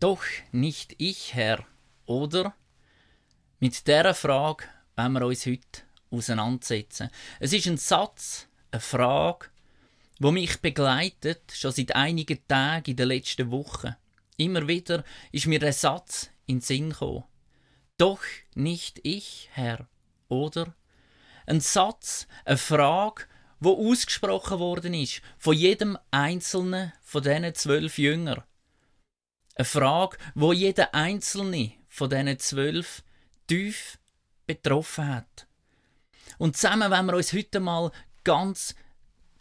Doch nicht ich, Herr, oder? Mit dieser Frage wollen wir uns heute auseinandersetzen. Es ist ein Satz, eine Frage, wo mich begleitet, schon seit einigen Tagen in den letzten Wochen. Immer wieder ist mir der Satz in den Sinn gekommen. Doch nicht ich, Herr, oder? Ein Satz, eine Frage, wo ausgesprochen worden ist von jedem einzelnen von diesen zwölf Jüngern. Eine Frage, wo jeder einzelne von diesen zwölf tief betroffen hat. Und zusammen wollen wir uns heute mal ganz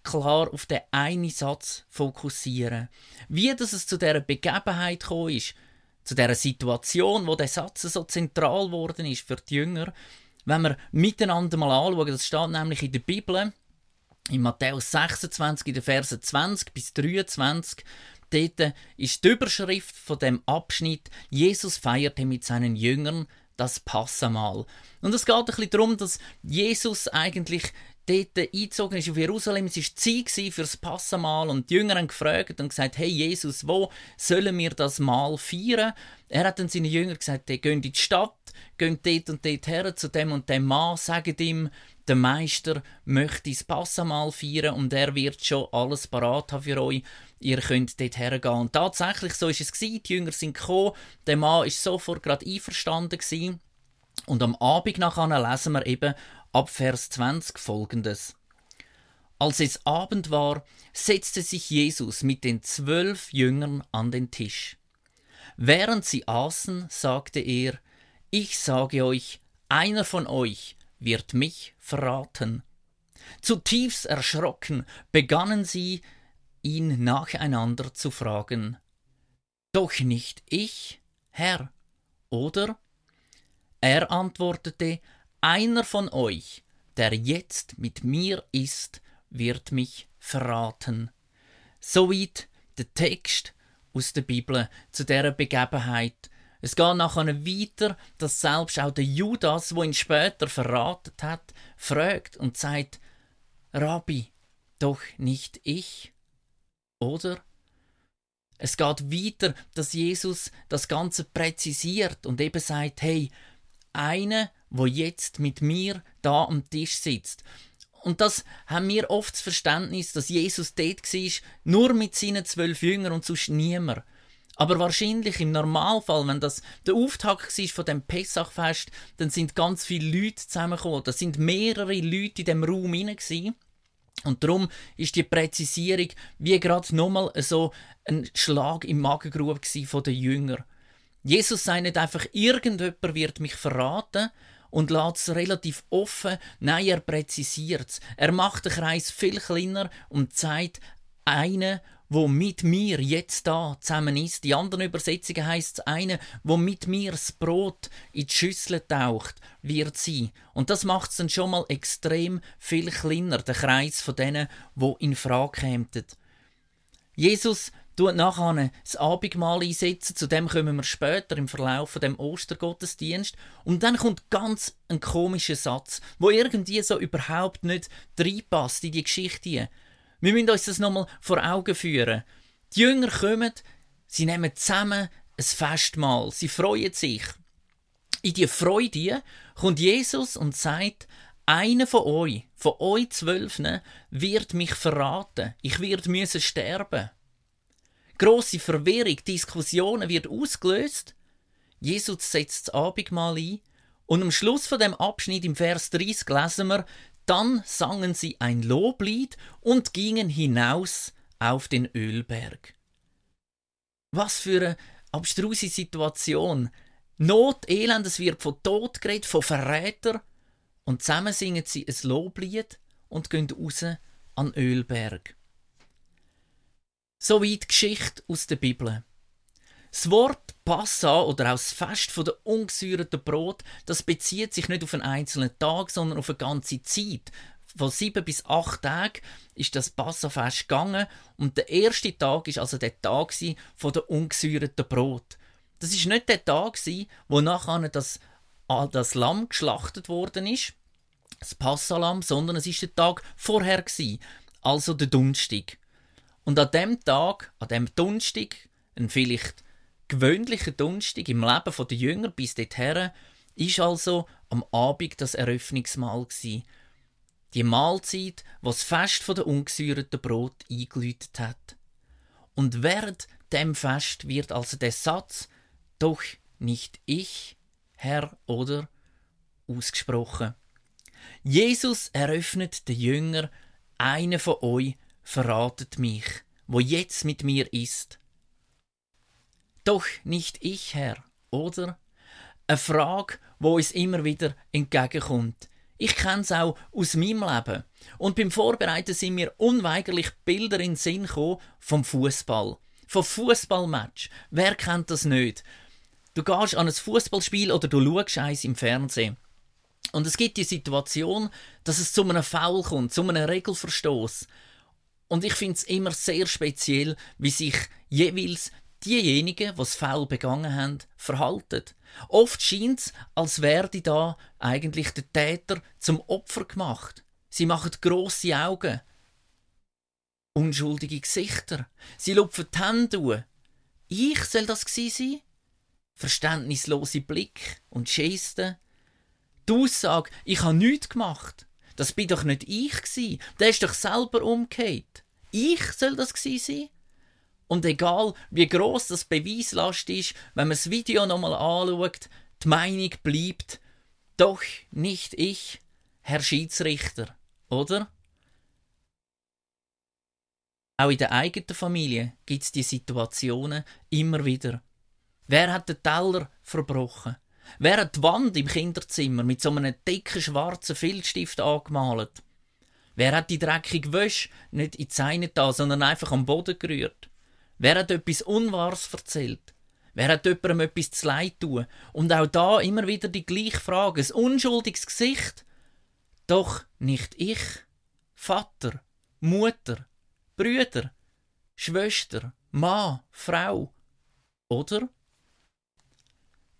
klar auf den einen Satz fokussieren. Wie das es zu dieser Begebenheit gekommen ist, zu dieser Situation, wo der Satz so zentral geworden ist für die Jünger, wenn wir miteinander mal anschauen, das steht nämlich in der Bibel, in Matthäus 26, in den Versen 20 bis 23, dort ist die Überschrift von dem Abschnitt, Jesus feierte mit seinen Jüngern das Passamal. Und es geht ein bisschen darum, dass Jesus eigentlich dort eingezogen ist auf Jerusalem. Es war Zeit für das Passamal und die Jünger haben gefragt und gesagt, hey Jesus, wo sollen wir das Mal feiern? Er hat dann seinen Jüngern gesagt, hey, geht in die Stadt, geht dort und dort her zu dem und dem Mann, sagt ihm, der Meister möchte das Passamal feiern und er wird schon alles parat haben für euch. Ihr könnt dort hergehen. Und tatsächlich, so ist es gewesen. Die Jünger sind gekommen. Der Mann ist sofort gerade einverstanden gewesen. Und am Abend nachher lesen wir eben ab Vers 20 folgendes. Als es Abend war, setzte sich Jesus mit den zwölf Jüngern an den Tisch. Während sie aßen, sagte er, Ich sage euch, einer von euch wird mich verraten. Zutiefst erschrocken begannen sie, ihn nacheinander zu fragen. Doch nicht ich, Herr, oder? Er antwortete, einer von euch, der jetzt mit mir ist, wird mich verraten. Soweit der Text aus der Bibel zu dieser Begebenheit. Es geht nachher weiter, dass selbst auch der Judas, wo ihn später verraten hat, fragt und sagt: Rabbi, doch nicht ich, oder? Es geht weiter, dass Jesus das Ganze präzisiert und eben sagt: Hey, einer, wo jetzt mit mir da am Tisch sitzt. Und das haben wir oft das Verständnis, dass Jesus dort war, nur mit seinen zwölf Jüngern und sonst niemand. Aber wahrscheinlich im Normalfall, wenn das der Auftakt war von dem Pessachfest, dann sind ganz viele Leute zusammengekommen. Da sind mehrere Leute in dem Raum hinein. Und darum ist die Präzisierung wie gerade nochmal so ein Schlag im Magengrube von den Jüngern. Jesus sagt nicht einfach, irgendjemand wird mich verraten und lässt es relativ offen. Nein, er präzisiert es. Er macht den Kreis viel kleiner und zeigt, einen, wo mit mir jetzt da zusammen ist. Die anderen Übersetzungen heißt es, eine, wo mit mir das Brot in die Schüssel taucht, wird sie. Und das macht es dann schon mal extrem viel kleiner, der Kreis von denen, wo in Frage kämen. Jesus tut nachher das Abendmahl einsetzen, zu dem kommen wir später im Verlauf von dem Ostergottesdienst. Und dann kommt ganz ein komischer Satz, wo irgendwie so überhaupt nicht reinpasst in die Geschichte. Wir müssen uns das nochmal vor Augen führen. Die Jünger kommen, sie nehmen zusammen ein Festmahl, sie freuen sich. In die Freude kommt Jesus und sagt, einer von euch, von euch Zwölfen, wird mich verraten. Ich werde müssen sterben große Verwirrung, Diskussionen wird ausgelöst. Jesus setzt das Abendmahl ein und am Schluss von dem Abschnitt im Vers 30 lesen wir, dann sangen sie ein Loblied und gingen hinaus auf den Ölberg. Was für eine abstruse Situation. Not, Elend, es wird von Tod geredet, von Verräter. Und zusammen singen sie ein Loblied und gehen raus an Ölberg. Soweit Geschichte aus der Bibel. Das Wort Passa oder auch das Fest der ungesäuerten Brot, das bezieht sich nicht auf einen einzelnen Tag, sondern auf eine ganze Zeit. Von sieben bis acht Tagen ist das Passafest gegangen und der erste Tag ist also der Tag von der ungesäuerten Brot. Das ist nicht der Tag, wo nachher das, das Lamm geschlachtet worden ist, das Passalam, sondern es ist der Tag vorher also der Dunstig. Und an dem Tag, an dem Donnerstag, vielleicht gewöhnliche Dunstig im Leben der Jünger bis dorthin ist also am Abend das Eröffnungsmahl gsi. Die Mahlzeit, was Fest von der ungesäuerten Brot eingeläutet hat. Und während dem Fest wird also der Satz doch nicht ich, Herr, oder ausgesprochen. Jesus eröffnet den Jünger, einer von euch verratet mich, wo jetzt mit mir ist. Doch nicht ich, Herr, oder? Eine Frage, wo uns immer wieder entgegenkommt. Ich kenne es auch aus meinem Leben. Und beim Vorbereiten sind mir unweigerlich Bilder in den Sinn gekommen vom Fußball, vom Fußballmatch. Wer kennt das nicht? Du gehst an ein Fußballspiel oder du schaust eins im Fernsehen. Und es gibt die Situation, dass es zu einem Foul kommt, zu einem Regelverstoß. Und ich finde es immer sehr speziell, wie sich jeweils diejenigen, die das Foul begangen haben, verhalten. Oft scheint es, als werde da eigentlich der Täter zum Opfer gemacht. Sie machen grosse Augen, unschuldige Gesichter. Sie lupfen die Hände. Ich soll das sein? verständnislose Blick und Gesten. Die Aussage, ich habe nichts gemacht, das bin doch nicht ich gsi. Der ist doch selber umgekehrt. Ich soll das gsi sein? Und egal, wie groß das Beweislast ist, wenn man das Video nochmal anschaut, die Meinung bleibt, doch nicht ich, Herr Schiedsrichter, oder? Auch in der eigenen Familie gibt es die Situationen immer wieder. Wer hat den Teller verbrochen? Wer hat die Wand im Kinderzimmer mit so einem dicken schwarzen Filzstift angemalt? Wer hat die dreckige Wäsche nicht in die Seine da, sondern einfach am Boden gerührt? Wer hat etwas Unwahres erzählt? Wer hat jemandem etwas zu leid tun? Und auch da immer wieder die gleiche Frage, ein unschuldiges Gesicht. Doch nicht ich. Vater, Mutter, Brüder, Schwester, Mann, Frau. Oder?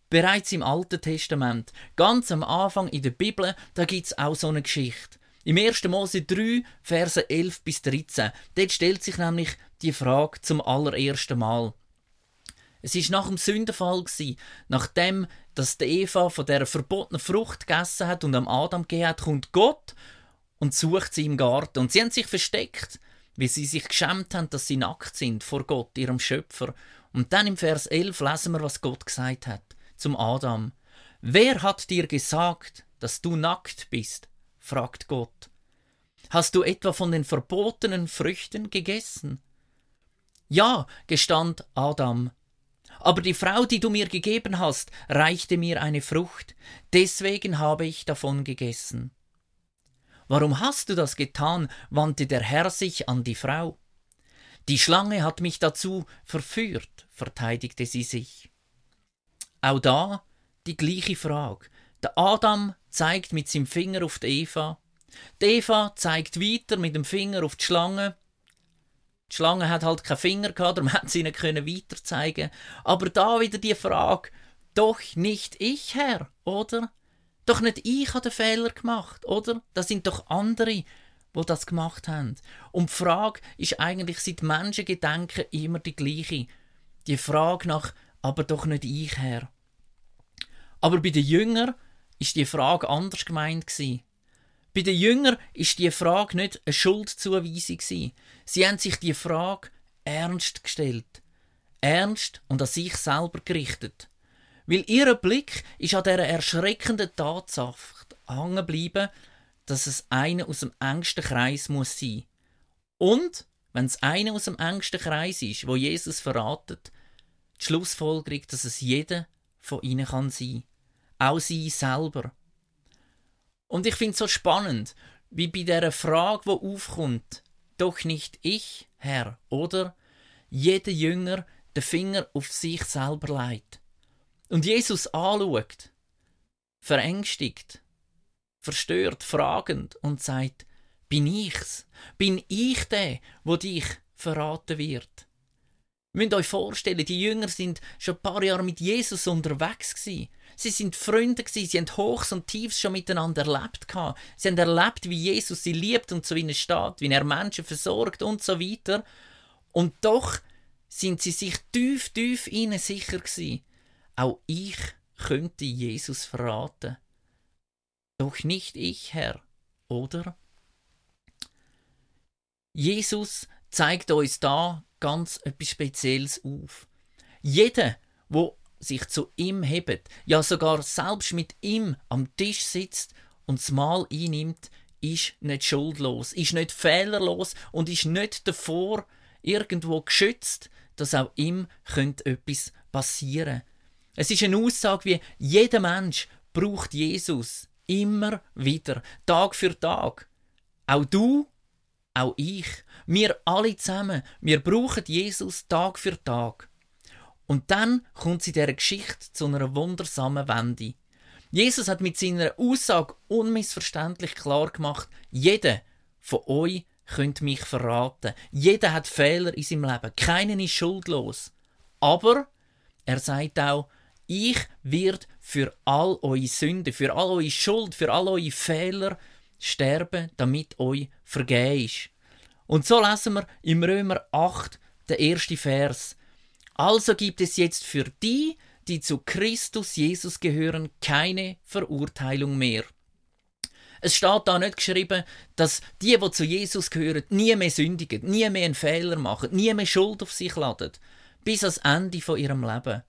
Bereits im Alten Testament, ganz am Anfang in der Bibel, da gibt es auch so eine Geschichte. Im 1. Mose 3, Verse 11 bis 13, dort stellt sich nämlich die Frage zum allerersten Mal. Es ist nach dem Sündenfall gsi, nachdem, dass die Eva von der verbotenen Frucht gegessen hat und am Adam gegeben hat, kommt Gott und sucht sie im Garten. Und sie haben sich versteckt, wie sie sich geschämt haben, dass sie nackt sind vor Gott, ihrem Schöpfer. Und dann im Vers 11 lesen wir, was Gott gesagt hat zum Adam. Wer hat dir gesagt, dass du nackt bist? Fragt Gott. Hast du etwa von den verbotenen Früchten gegessen? Ja, gestand Adam. Aber die Frau, die du mir gegeben hast, reichte mir eine Frucht, deswegen habe ich davon gegessen. Warum hast du das getan? wandte der Herr sich an die Frau. Die Schlange hat mich dazu verführt, verteidigte sie sich. Auch da die gleiche Frage. Der Adam zeigt mit seinem Finger auf die Eva. Die Eva zeigt weiter mit dem Finger auf die Schlange. Die Schlange hat halt keinen Finger gehabt, darum hat sie ihnen weiter zeigen. Aber da wieder die Frage, doch nicht ich, Herr, oder? Doch nicht ich habe den Fehler gemacht, oder? Das sind doch andere, wo das gemacht haben. Und die Frage ist eigentlich seit Menschengedenken immer die gleiche. Die Frage nach aber doch nicht ich, Herr. Aber bei den Jüngern ist die Frage anders gemeint gewesen. Bei den Jüngern ist die Frage nicht eine Schuldzuweisung gewesen. Sie haben sich die Frage ernst gestellt, ernst und an sich selber gerichtet, weil ihr Blick ist an der erschreckenden Tatsache hängen geblieben, dass es einer aus dem engsten Kreis muss sein. Und wenn es einer aus dem engsten Kreis ist, wo Jesus verratet, die Schlussfolgerung, dass es jeder von ihnen kann sein. Auch sie selber. Und ich finde es so spannend, wie bei der Frage, wo aufkommt, doch nicht ich, Herr, oder? Jeder Jünger den Finger auf sich selber legt. Und Jesus anschaut, verängstigt, verstört, fragend und sagt, bin ich's? Bin ich der, wo dich verraten wird? Ihr müsst euch vorstellen, die Jünger sind schon ein paar Jahre mit Jesus unterwegs gewesen. Sie sind Freunde gewesen, sie haben Hochs und Tiefs schon miteinander erlebt gehabt. Sie haben erlebt, wie Jesus sie liebt und zu ihnen steht, wie er Menschen versorgt und so weiter. Und doch sind sie sich tief, tief innen sicher gewesen. Auch ich könnte Jesus verraten. Doch nicht ich, Herr, oder? Jesus zeigt uns da ganz etwas Spezielles auf. Jeder, wo sich zu ihm hebt, ja sogar selbst mit ihm am Tisch sitzt und das Mahl einnimmt, ist nicht schuldlos, ist nicht fehlerlos und ist nicht davor irgendwo geschützt, dass auch ihm könnte etwas passieren. Es ist eine Aussage wie jeder Mensch braucht Jesus immer wieder, Tag für Tag. Auch du, auch ich, wir alle zusammen, wir brauchen Jesus Tag für Tag. Und dann kommt sie der Geschichte zu einer wundersamen Wende. Jesus hat mit seiner Aussage unmissverständlich klar gemacht, jeder von euch könnt mich verraten. Jeder hat Fehler in seinem Leben. Keiner ist schuldlos. Aber er sagt auch, ich werde für all eure Sünden, für all eure Schuld, für all eure Fehler sterben, damit euch vergeben ist. Und so lesen wir im Römer 8, der erste Vers. Also gibt es jetzt für die, die zu Christus Jesus gehören, keine Verurteilung mehr. Es steht da nicht geschrieben, dass die, die zu Jesus gehören, nie mehr sündigen, nie mehr einen Fehler machen, nie mehr Schuld auf sich laden, bis ans Ende von ihrem Leben.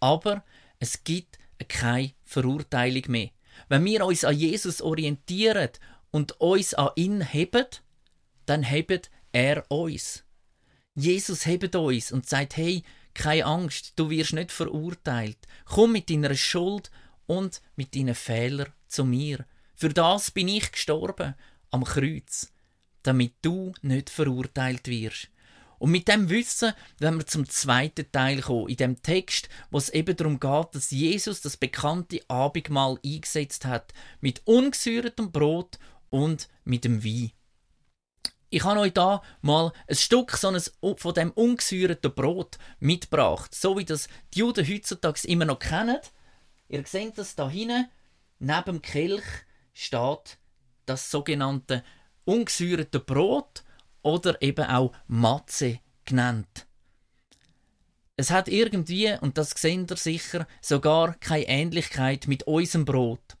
Aber es gibt keine Verurteilung mehr. Wenn wir uns an Jesus orientieren und uns an ihn heben, dann hebt er uns. Jesus hebt uns und sagt, hey, keine Angst, du wirst nicht verurteilt. Komm mit deiner Schuld und mit deinen Fehlern zu mir. Für das bin ich gestorben am Kreuz, damit du nicht verurteilt wirst. Und mit dem Wissen wenn wir zum zweiten Teil kommen, in dem Text, wo es eben darum geht, dass Jesus das bekannte Abendmahl eingesetzt hat, mit ungesäuertem Brot und mit dem Wein. Ich habe euch da mal ein Stück so eines, von dem ungesäuerten Brot mitgebracht, so wie das die Juden heutzutage immer noch kennen. Ihr seht das da hinten, neben dem Kelch steht das sogenannte ungesäuerte Brot oder eben auch Matze genannt. Es hat irgendwie, und das seht ihr sicher, sogar keine Ähnlichkeit mit unserem Brot.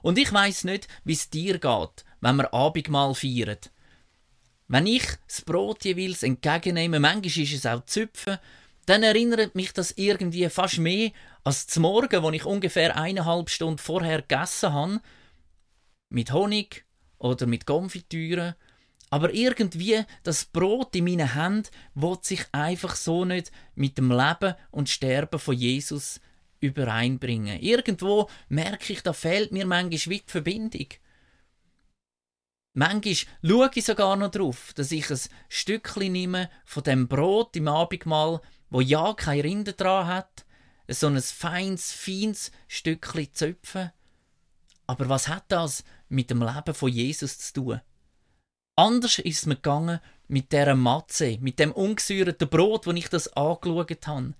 Und ich weiß nicht, wie es dir geht, wenn wir Abendmahl feiern. Wenn ich das Brot jeweils entgegennehme, manchmal ist es auch Züpfen, dann erinnert mich das irgendwie fast mehr als zum Morgen, wo ich ungefähr eineinhalb Stunden vorher gegessen habe, mit Honig oder mit Konfitüre. Aber irgendwie das Brot in meinen Händen will sich einfach so nicht mit dem Leben und Sterben von Jesus übereinbringen. Irgendwo merke ich, da fehlt mir manchmal die Verbindung. Manchmal schaue ich sogar noch darauf, dass ich ein Stückchen nehme von dem Brot im Abendmahl, wo ja kein Rinde dran hat, so ein feines, feines Stückchen Zöpfen. Aber was hat das mit dem Leben von Jesus zu tun? Anders ist es mir gegangen mit dieser Matze, mit dem ungesäuerten Brot, wo ich das angeschaut habe.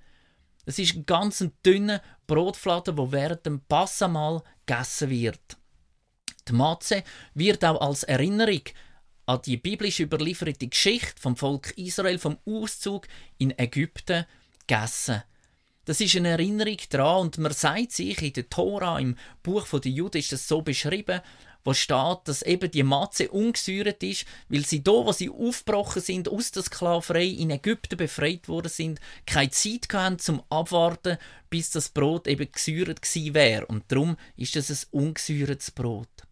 Es ist ein ganz dünner Brotfladen, wo während dem Passamal gegessen wird. Die Matze wird auch als Erinnerung an die biblisch überlieferte Geschichte vom Volk Israel vom Auszug in Ägypten gegessen. Das ist eine Erinnerung daran und man sagt sich in der Tora, im Buch der Juden ist das so beschrieben, wo steht, dass eben die Matze ungesäuert ist, weil sie da, wo sie aufgebrochen sind, aus der Sklaverei in Ägypten befreit worden sind, keine Zeit hatten zum Abwarten, bis das Brot eben gesäuert gewesen wäre. Und darum ist es ein ungesäuertes Brot.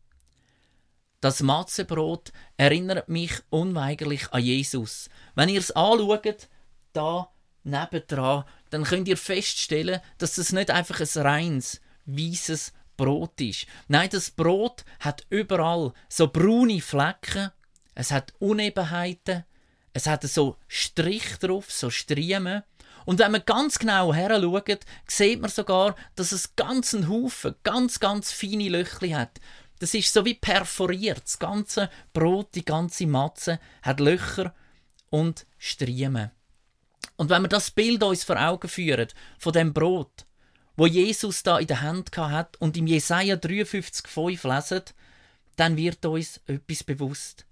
Das Matzenbrot erinnert mich unweigerlich an Jesus. Wenn ihr es anschaut, da nebendran, dann könnt ihr feststellen, dass es nicht einfach ein reines, weißes Brot ist. Nein, das Brot hat überall so braune Flecken, es hat Unebenheiten, es hat so Strich drauf, so Striemen. Und wenn man ganz genau her schaut, sieht man sogar, dass es ganzen Haufen, ganz, ganz feine Löchli hat. Das ist so wie perforiert. Das ganze Brot, die ganze Matze hat Löcher und Striemen. Und wenn wir das Bild uns vor Augen führen von dem Brot, wo Jesus da in der Hand hat und im Jesaja 53,5 lesen, dann wird uns etwas bewusst.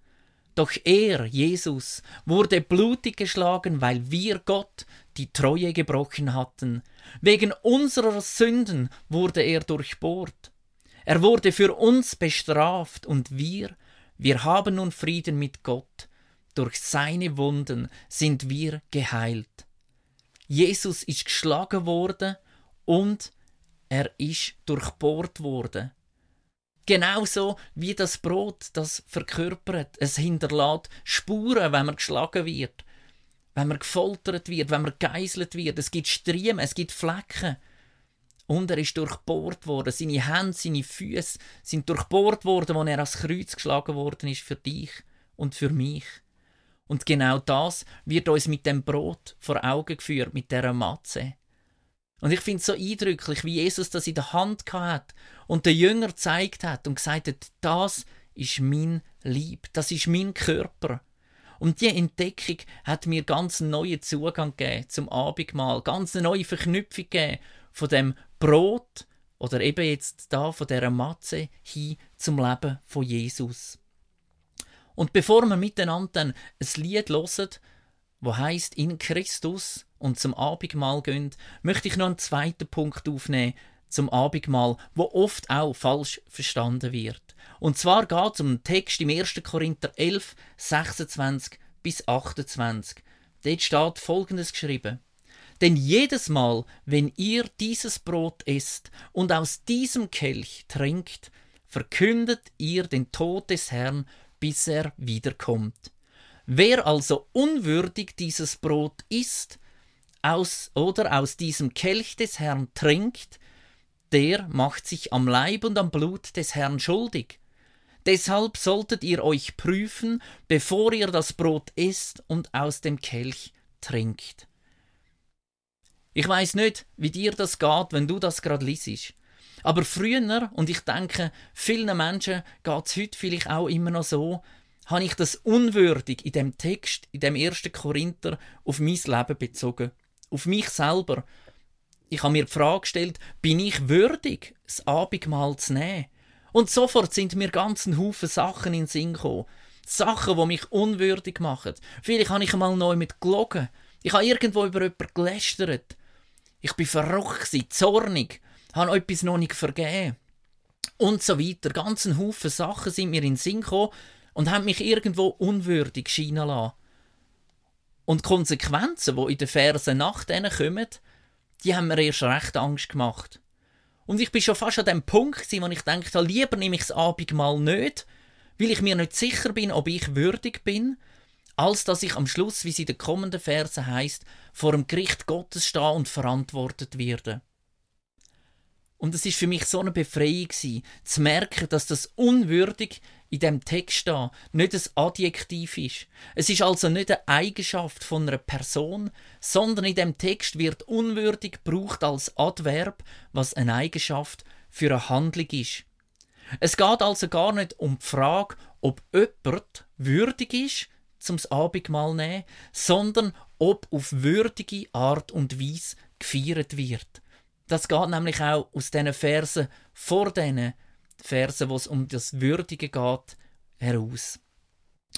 Doch er, Jesus, wurde blutig geschlagen, weil wir Gott die Treue gebrochen hatten. Wegen unserer Sünden wurde er durchbohrt. Er wurde für uns bestraft und wir, wir haben nun Frieden mit Gott. Durch seine Wunden sind wir geheilt. Jesus ist geschlagen worden und er ist durchbohrt worden. Genauso wie das Brot, das verkörpert. Es hinterlässt Spuren, wenn man geschlagen wird, wenn man gefoltert wird, wenn man geißelt wird. Es gibt Striemen, es gibt Flecken. Und er ist durchbohrt worden. Seine Hände, seine Füße sind durchbohrt worden, als er ans Kreuz geschlagen worden ist für dich und für mich. Und genau das wird uns mit dem Brot vor Augen geführt, mit der Matze. Und ich finde es so eindrücklich, wie Jesus das in der Hand hat und der Jünger gezeigt hat und gesagt hat, das ist mein Lieb, das ist mein Körper. Und die Entdeckung hat mir ganz einen neuen Zugang gegeben zum Abendmahl, ganz eine neue Verknüpfung gegeben von dem Brot oder eben jetzt da von der Matze hin zum Leben von Jesus. Und bevor wir miteinander dann ein Lied hören, wo heißt in Christus und zum Abendmahl gehen, möchte ich noch einen zweiten Punkt aufnehmen zum Abendmahl, wo oft auch falsch verstanden wird. Und zwar geht es um einen Text im 1. Korinther 11, 26 bis 28. Dort steht folgendes geschrieben. Denn jedes Mal, wenn ihr dieses Brot esst und aus diesem Kelch trinkt, verkündet ihr den Tod des Herrn, bis er wiederkommt. Wer also unwürdig dieses Brot isst aus, oder aus diesem Kelch des Herrn trinkt, der macht sich am Leib und am Blut des Herrn schuldig. Deshalb solltet ihr euch prüfen, bevor ihr das Brot isst und aus dem Kelch trinkt. Ich weiß nicht, wie dir das geht, wenn du das gerade liest. Aber früher, und ich denke, vielen Menschen geht es heute vielleicht auch immer noch so, habe ich das unwürdig in dem Text, in dem ersten Korinther, auf mein Leben bezogen. Auf mich selber. Ich habe mir die Frage gestellt, bin ich würdig, das Abendmahl zu nehmen? Und sofort sind mir ganzen Haufen Sachen in den Sinn gekommen. Sachen, die mich unwürdig machen. Vielleicht habe ich einmal neu mit gelogen. Ich habe irgendwo über jemanden gelästert. Ich bin verrückt, zornig, habe etwas noch nicht vergeben. Und so weiter. Ganzen Haufen Sachen sind mir in den Sinn gekommen, und haben mich irgendwo unwürdig scheinen lassen. Und die Konsequenzen, die in den Versen nach denen kommen, die haben mir erst recht Angst gemacht. Und ich bin schon fast an dem Punkt, wo ich dachte, lieber nehme ich das Abendmahl nicht, weil ich mir nicht sicher bin, ob ich würdig bin, als dass ich am Schluss, wie es in den kommenden Versen heißt, vor dem Gericht Gottes stehe und verantwortet werde. Und es ist für mich so eine Befreiung gewesen, zu merken, dass das unwürdig in dem Text da nicht ein Adjektiv ist. Es ist also nicht eine Eigenschaft von einer Person, sondern in dem Text wird unwürdig gebraucht als Adverb, was eine Eigenschaft für eine Handlung ist. Es geht also gar nicht um die Frage, ob jemand würdig ist, zum Abendmahl nehmen, sondern ob auf würdige Art und Weise gefeiert wird. Das geht nämlich auch aus diesen Versen vor diesen Versen, wo es um das Würdige geht, heraus.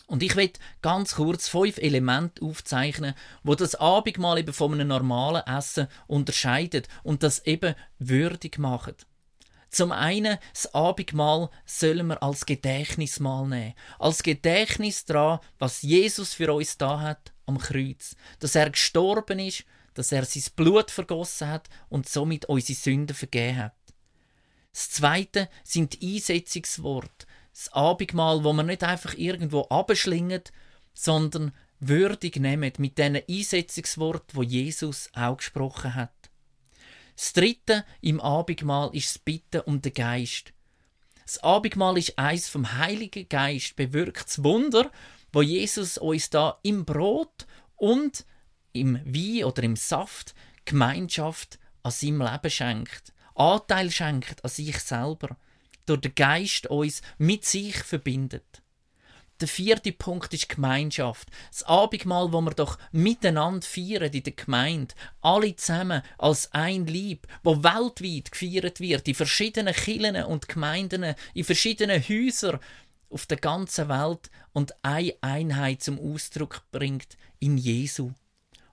Und ich will ganz kurz fünf Elemente aufzeichnen, wo das Abendmahl eben von einem normalen Essen unterscheidet und das eben würdig machen. Zum einen, das Abendmahl sollen wir als Gedächtnismahl nehmen. Als Gedächtnis daran, was Jesus für uns da hat am Kreuz. Dass er gestorben ist dass er sein Blut vergossen hat und somit unsere Sünden vergeben hat. Das zweite sind die Einsetzungsworte. Das Abendmahl, wo man nicht einfach irgendwo abschlingt, sondern würdig nehmen mit diesen Einsetzungsworten, wo Jesus auch gesprochen hat. Das dritte im Abendmahl ist das Bitten um den Geist. Das Abendmahl ist eins vom Heiligen Geist bewirktes Wunder, wo Jesus uns da im Brot und im Wein oder im Saft Gemeinschaft an seinem Leben schenkt, Anteil schenkt an sich selber, durch den Geist uns mit sich verbindet. Der vierte Punkt ist Gemeinschaft. Das Abendmahl, wo wir doch miteinander feiern in der Gemeinde. Alle zusammen als ein Lieb, wo weltweit gefeiert wird, in verschiedenen Kirchen und Gemeinden, in verschiedenen Häusern auf der ganzen Welt und eine Einheit zum Ausdruck bringt in Jesu.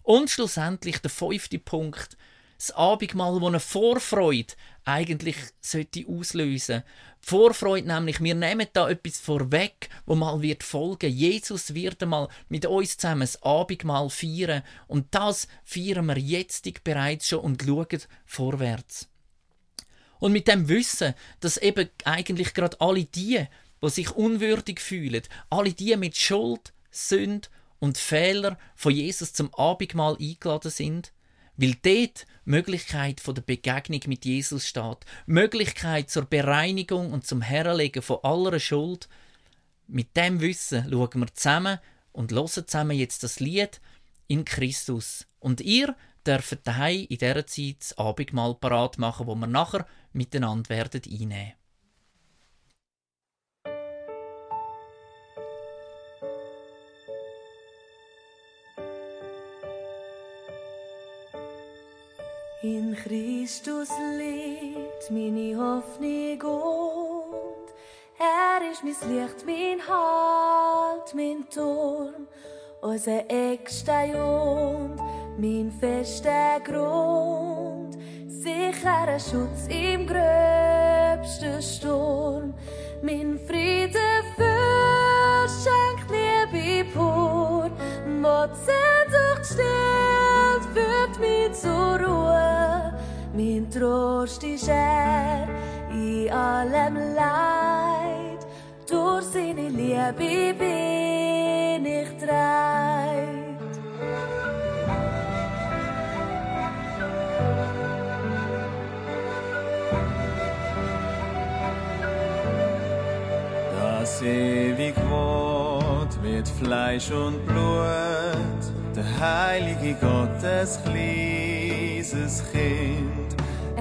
Und schlussendlich der fünfte Punkt, das Abendmahl, das eine Vorfreude eigentlich sollte auslösen. Die Vorfreude nämlich, wir nehmen da etwas vorweg, wo mal wird folgen. Jesus wird einmal mit uns zusammen das Abendmahl feiern und das feiern wir jetzt bereits schon und schauen vorwärts. Und mit dem Wissen, dass eben eigentlich gerade alle die, die sich unwürdig fühlen, alle die mit Schuld, Sünde und Fehler von Jesus zum Abendmahl eingeladen sind, weil dort Möglichkeit von der Begegnung mit Jesus steht, Möglichkeit zur Bereinigung und zum Herlegen von aller Schuld. Mit dem Wissen schauen wir zusammen und hören zusammen jetzt das Lied in Christus. Und ihr dürft daheim in dieser Zeit das Abendmahl parat machen, wo wir nachher miteinander werden einnehmen. In Christus liegt meine Hoffnung und er ist mein Licht, mein Halt, mein Turm, unser Eckstein und mein fester Grund, sicherer Schutz im gröbsten Sturm, mein Friede verschenkt Liebe pur, wo die Sehnsucht stillt, Mein Trost ist er in allem Leid, durch seine Liebe bin ich treit. Das ewig Wort wird Fleisch und Blut, der heilige Gottes kleines Kind,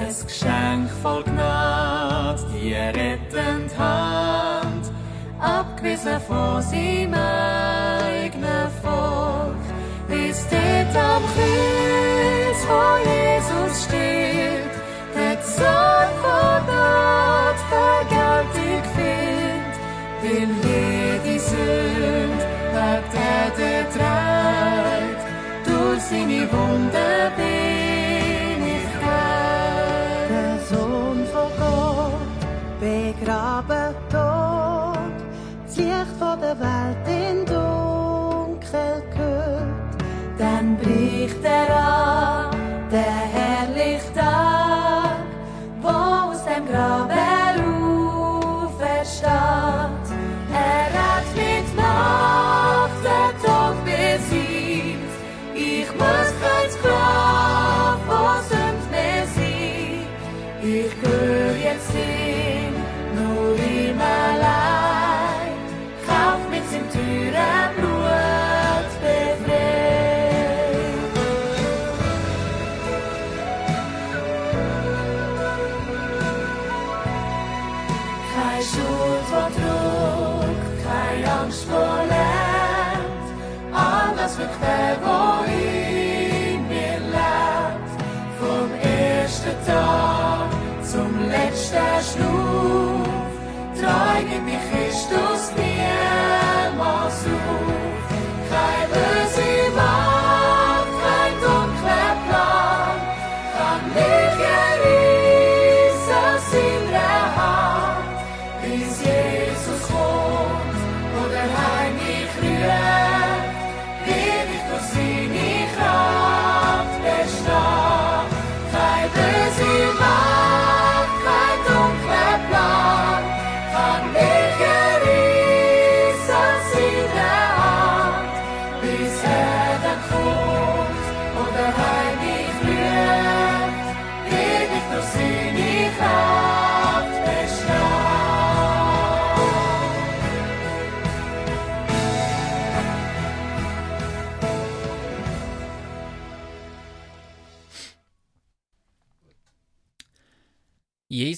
es Geschenk voll Gnade, die rettend Hand, abgewiesen von seinem eigenen Volk, bis dort am Kreuz, wo Jesus steht, der Sohn von Gott Vergeltung findet, will jede Sünde hat er getreibt, durch seine Wunder Licht von keine Angst vor Leid. Anders wirkt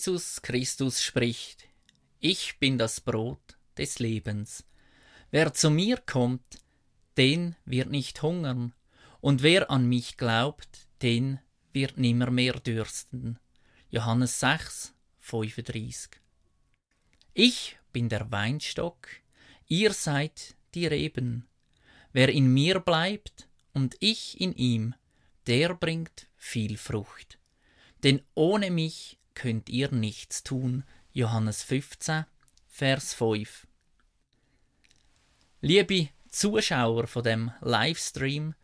Jesus Christus spricht, Ich bin das Brot des Lebens. Wer zu mir kommt, den wird nicht hungern, und wer an mich glaubt, den wird nimmermehr dürsten. Johannes 6, 35. Ich bin der Weinstock, ihr seid die Reben. Wer in mir bleibt und ich in ihm, der bringt viel Frucht. Denn ohne mich könnt ihr nichts tun. Johannes 15, Vers 5. Liebe Zuschauer von dem Livestream,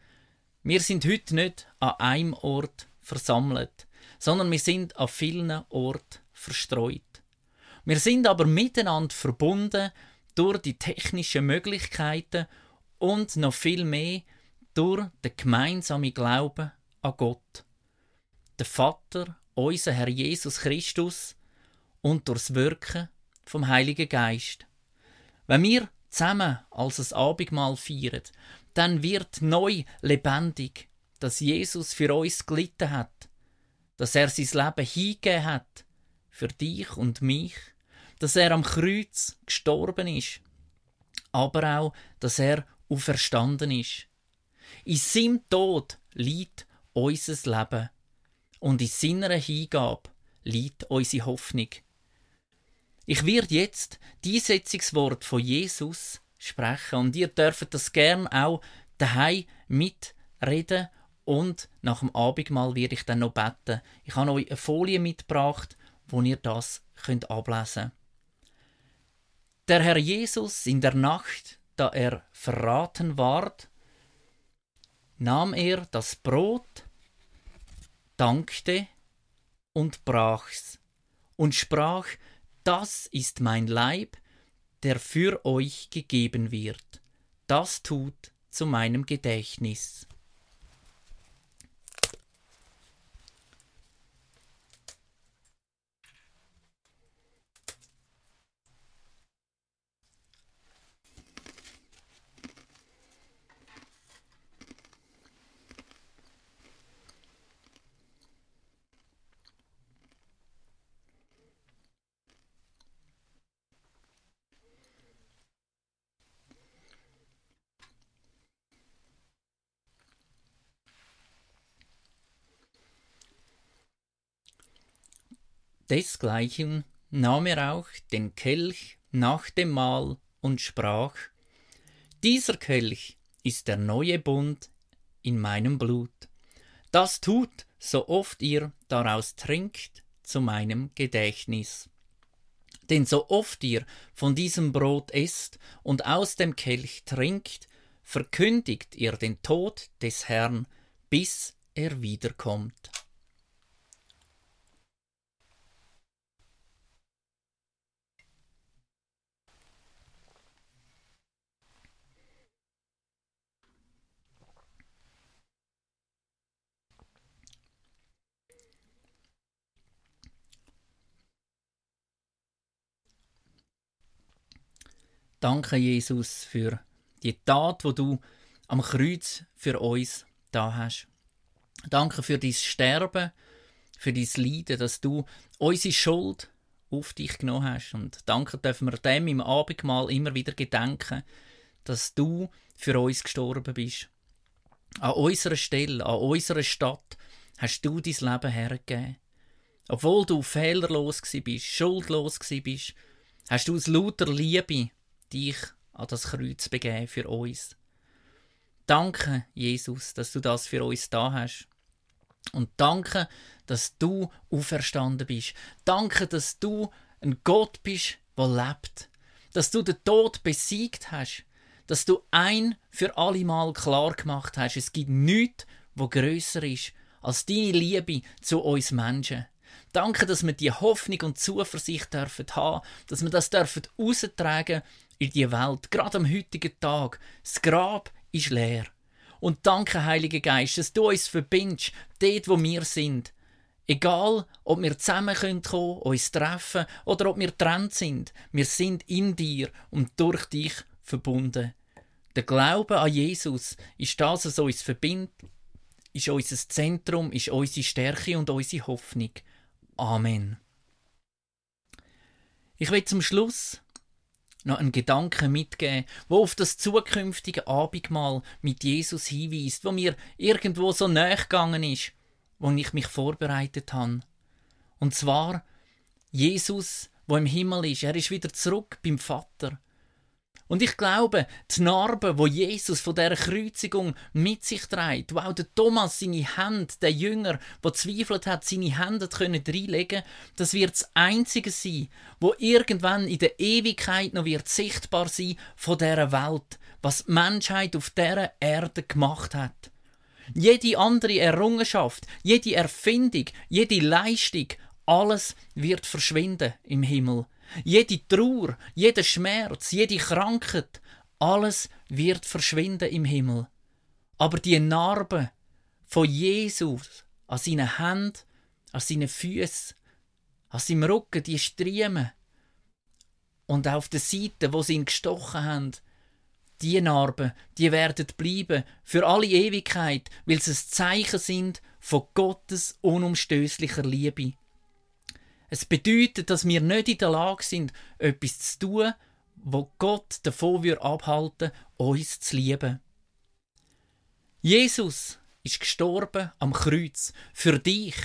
wir sind heute nicht an einem Ort versammelt, sondern wir sind an vielen Orten verstreut. Wir sind aber miteinander verbunden durch die technischen Möglichkeiten und noch viel mehr durch den gemeinsamen Glauben an Gott. Der Vater, unser Herr Jesus Christus und durchs Wirken vom Heiligen Geist. Wenn wir zusammen als ein Abendmahl feiern, dann wird neu lebendig, dass Jesus für uns gelitten hat, dass er sein Leben hingegeben hat für dich und mich, dass er am Kreuz gestorben ist, aber auch, dass er auferstanden ist. In seinem Tod liegt unser Leben und in seiner Hingabe liegt unsere Hoffnung. Ich werde jetzt die Setzungswort von Jesus sprechen und ihr dürft das gern auch daheim mitreden und nach dem Abendmahl werde ich dann noch beten. Ich habe euch eine Folie mitgebracht, wo ihr das könnt ablesen. Der Herr Jesus in der Nacht, da er verraten ward, nahm er das Brot, dankte und brach's und sprach, das ist mein Leib, der für euch gegeben wird. Das tut zu meinem Gedächtnis. Desgleichen nahm er auch den Kelch nach dem Mahl und sprach, Dieser Kelch ist der neue Bund in meinem Blut. Das tut, so oft ihr daraus trinkt, zu meinem Gedächtnis. Denn so oft ihr von diesem Brot esst und aus dem Kelch trinkt, verkündigt ihr den Tod des Herrn, bis er wiederkommt. Danke, Jesus, für die Tat, wo du am Kreuz für uns da hast. Danke für dein Sterben, für dein Leiden, dass du unsere Schuld auf dich genommen hast. Und danke dürfen wir dem im Abendmahl immer wieder gedenken, dass du für uns gestorben bist. An unserer Stelle, an unserer Stadt hast du dein Leben hergegeben. Obwohl du fehlerlos bist, schuldlos bist, hast du aus lauter Liebe dich an das Kreuz begeben für uns. Danke, Jesus, dass du das für uns da hast. Und danke, dass du auferstanden bist. Danke, dass du ein Gott bist, der lebt. Dass du den Tod besiegt hast. Dass du ein für alle Mal klar gemacht hast, es gibt nichts, wo größer ist als deine Liebe zu uns Menschen. Danke, dass wir die Hoffnung und Zuversicht dürfen haben, dass wir das dürfen austragen in die Welt, gerade am heutigen Tag. Das Grab ist leer. Und danke, Heiliger Geist, dass du uns verbindest, dort, wo wir sind. Egal, ob wir zusammen kommen können, uns treffen oder ob wir getrennt sind, wir sind in dir und durch dich verbunden. Der Glaube an Jesus ist das, was uns verbindet, ist unser Zentrum, ist unsere Stärke und unsere Hoffnung. Amen. Ich will zum Schluss noch einen Gedanken mitgeben, wo auf das zukünftige Abendmahl mit Jesus hinweist, wo mir irgendwo so gegangen ist, wo ich mich vorbereitet habe. Und zwar, Jesus wo im Himmel ist. Er ist wieder zurück beim Vater. Und ich glaube, die Narbe, wo Jesus von der Kreuzigung mit sich trägt, wo auch der Thomas seine Hände, der Jünger, der zweifelt hat, seine Hände können reinlegen, das wird das einzige sein, wo irgendwann in der Ewigkeit noch wird sichtbar sein von der Welt, was die Menschheit auf der Erde gemacht hat. Jede andere Errungenschaft, jede Erfindung, jede Leistung, alles wird verschwinden im Himmel. Jede Trauer, jeder Schmerz, jede Krankheit, alles wird verschwinden im Himmel. Aber die Narbe von Jesus an seinen Händen, an seinen Füßen, an seinem Rücken, die Striemen und auf der Seite, wo sie ihn gestochen haben, die Narben, die werden bleiben für alle Ewigkeit, weil sie ein Zeichen sind von Gottes unumstößlicher Liebe. Es bedeutet, dass wir nicht in der Lage sind, etwas zu tun, wo Gott davon wir abhalten, uns zu lieben. Jesus ist gestorben am Kreuz für dich.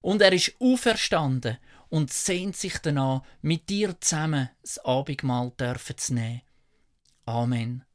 Und er ist auferstanden und sehnt sich danach, mit dir zusammen das Abendmahl zu nehmen. Amen.